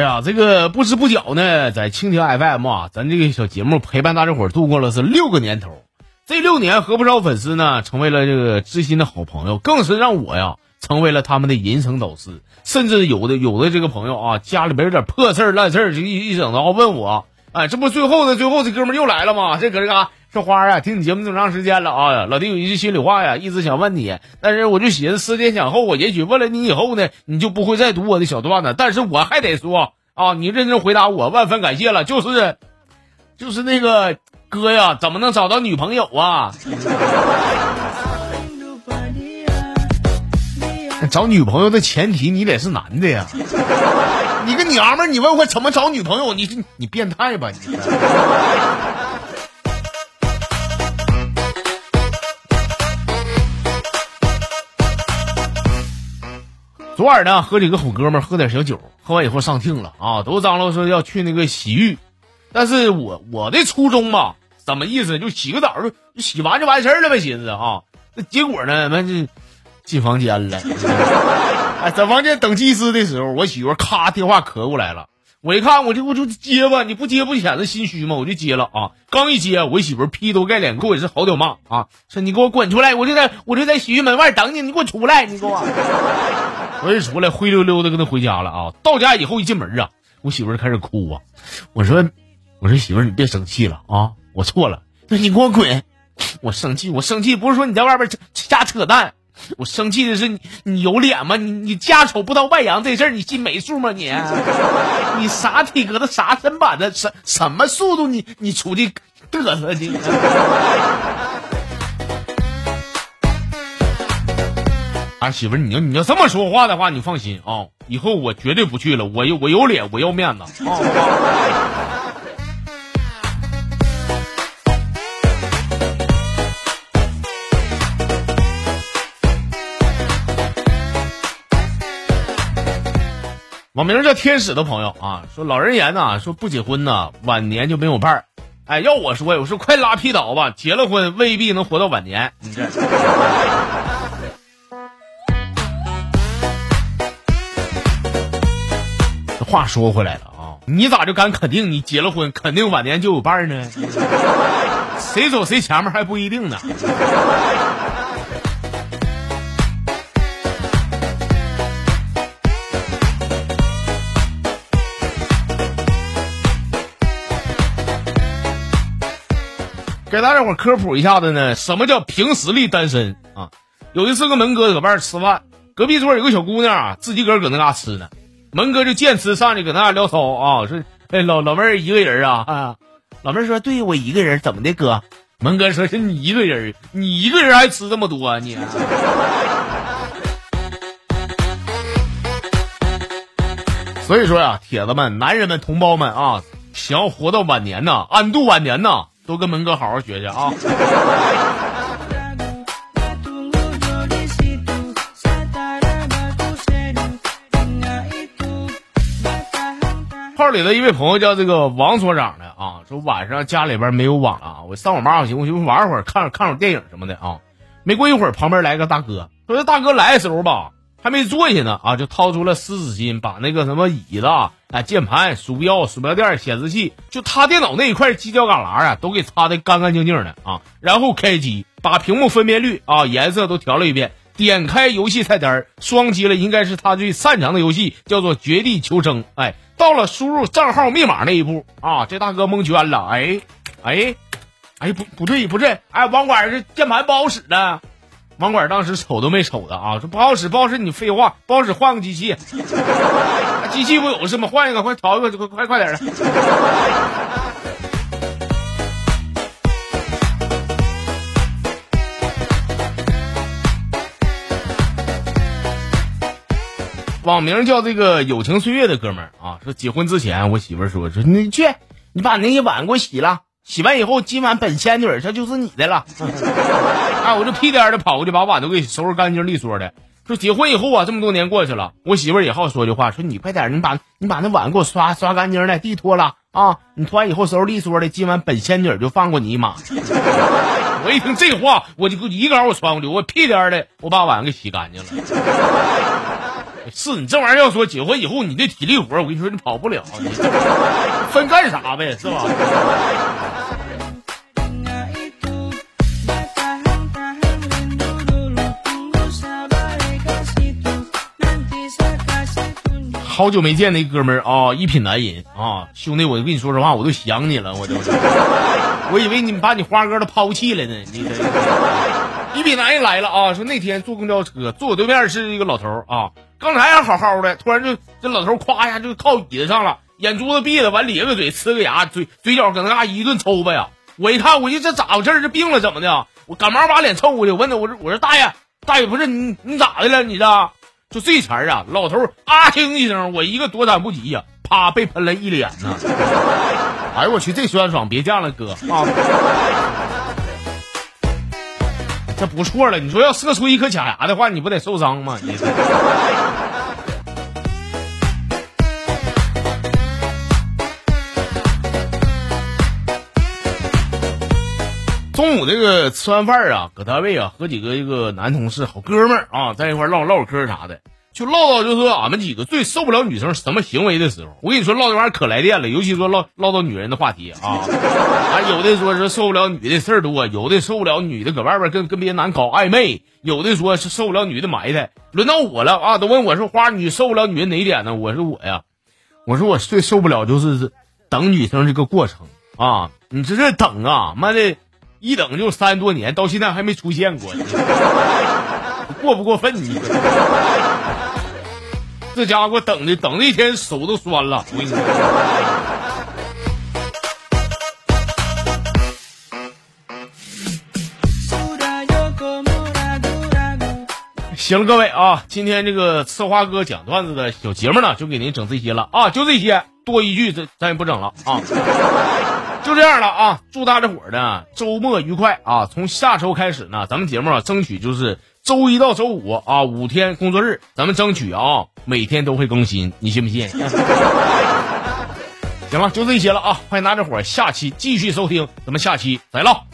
哎呀，这个不知不觉呢，在蜻蜓 FM 啊，咱这个小节目陪伴大家伙度过了是六个年头。这六年和不少粉丝呢，成为了这个知心的好朋友，更是让我呀成为了他们的人生导师。甚至有的有的这个朋友啊，家里边有点破事儿烂事儿，就一一整的啊问我，哎，这不最后的最后这哥们儿又来了吗？这搁这嘎。说花啊，听你节目这么长时间了啊，老弟有一句心里话呀，一直想问你，但是我就寻思思前想后，我也许问了你以后呢，你就不会再读我的小段子，但是我还得说啊，你认真回答我，万分感谢了。就是，就是那个哥呀，怎么能找到女朋友啊？找女朋友的前提你得是男的呀，你个娘们儿，你问我怎么找女朋友，你你变态吧你？昨晚呢，和几个好哥们喝点小酒，喝完以后上听了啊，都张罗说要去那个洗浴，但是我我的初衷吧，怎么意思？就洗个澡就洗完就完事儿了呗，寻思啊，那结果呢，那就进房间了，哎，在房间等技师的时候，我媳妇咔电话磕过来了，我一看我就我就接吧，你不接不显得心虚吗？我就接了啊，刚一接，我媳妇劈头盖脸给我也是好屌骂啊，说你给我滚出来，我就在我就在洗浴门外等你，你给我出来，你给我。我一出来灰溜溜的跟他回家了啊！到家以后一进门啊，我媳妇儿开始哭啊。我说，我说媳妇儿你别生气了啊，我错了。那你给我滚！我生气，我生气不是说你在外边瞎扯淡，我生气的是你你有脸吗？你你家丑不到外扬这事儿你心没数吗你？你啥体格子啥身板子什什么速度你你出去嘚瑟去？啊，媳妇儿，你要你要这么说话的话，你放心啊，以后我绝对不去了。我有我有脸，我要面子啊！网名叫天使的朋友啊，说老人言呐，说不结婚呐，晚年就没有伴儿。哎，要我说，我说快拉屁倒吧，结了婚未必能活到晚年。你这。话说回来了啊，你咋就敢肯定你结了婚肯定晚年就有伴儿呢？谁走谁前面还不一定呢。给大家伙科普一下子呢，什么叫凭实力单身啊？有一次跟门哥搁外边吃饭，隔壁桌有个小姑娘啊，自己个搁那嘎吃呢。门哥就见吃上去搁那聊骚啊，说：“哎，老老妹儿一个人啊啊！”老妹儿说：“对我一个人，怎么的哥？”门哥说：“是你一个人，你一个人还吃这么多啊你？” 所以说呀，铁子们、男人们、同胞们啊，想要活到晚年呐，安度晚年呐，都跟门哥好好学学啊。号里的一位朋友叫这个王所长的啊，说晚上家里边没有网了，我上网吧我寻我寻玩会儿，看看会儿电影什么的啊。没过一会儿，旁边来个大哥，说这大哥来的时候吧，还没坐下呢啊，就掏出了湿纸巾，把那个什么椅子啊、键盘、鼠标、鼠标垫、显示器，就他电脑那一块犄角旮旯啊，都给擦的干干净净的啊。然后开机，把屏幕分辨率啊、颜色都调了一遍。点开游戏菜单，双击了应该是他最擅长的游戏，叫做《绝地求生》。哎，到了输入账号密码那一步啊，这大哥蒙圈了。哎，哎，哎，不不对不对，哎，网管这键盘不好使的。网管当时瞅都没瞅的啊，说不好使不好使，你废话，不好使换个机器。机器不有是吗？换一个，快调一个，快快快点的。网名叫这个友情岁月的哥们儿啊，说结婚之前，我媳妇儿说说你去，你把那些碗给我洗了，洗完以后今晚本仙女儿这就是你的了。啊，我就屁颠的跑过去把碗都给收拾干净利索的。说结婚以后啊，这么多年过去了，我媳妇儿也好说句话，说你快点，你把你把那碗给我刷刷干净的，地拖了啊，你拖完以后收拾利索的，今晚本仙女就放过你一马。我一听这话，我就一杆我穿过去，我屁颠的我把碗给洗干净了。是你这玩意儿要说结婚以后你这体力活，我跟你说你跑不了，你分干啥呗，是吧？好久没见那哥们儿啊，一品男人啊，兄弟，我跟你说实话，我都想你了，我都，我以为你把你花哥都抛弃了呢。你这一品男人来了啊，说那天坐公交车，坐我对面是一个老头儿啊，刚才还好好的，突然就这老头儿咵一下就靠椅子上了，眼珠子闭了，完咧个嘴，呲个牙，嘴嘴角搁那嘎一顿抽吧呀。我一看，我说这咋回事？这病了怎么的？我赶忙把脸凑过去，问他，我说我说大爷大爷，不是你你咋的了？你这？就这茬儿啊，老头啊听一声，我一个躲闪不及呀，啪被喷了一脸呢。哎呦我去，这酸爽，别犟了哥啊！这不错了，你说要射出一颗假牙的话，你不得受伤吗？你。中午这个吃完饭啊，搁单位啊，和几个一个男同事好哥们儿啊，在一块唠唠嗑啥的，就唠到就说俺们几个最受不了女生什么行为的时候。我跟你说，唠这玩意儿可来电了，尤其说唠唠到女人的话题啊，啊，有的说是受不了女的事儿多，有的受不了女的搁外边跟跟别的男搞暧昧，有的说是受不了女的埋汰。轮到我了啊，都问我说花，你受不了女人哪点呢？我说我呀，我说我最受不了就是等女生这个过程啊，你这这等啊，妈的。一等就三十多年，到现在还没出现过，过不过分你？这家伙等的等的一天手都酸了，我跟你说。行了，各位啊，今天这个策划哥讲段子的小节目呢，就给您整这些了啊，就这些，多一句，咱咱也不整了啊。就这样了啊！祝大家伙儿呢周末愉快啊！从下周开始呢，咱们节目啊争取就是周一到周五啊五天工作日，咱们争取啊每天都会更新，你信不信？行了，就这些了啊！欢迎大家伙儿下期继续收听，咱们下期再唠。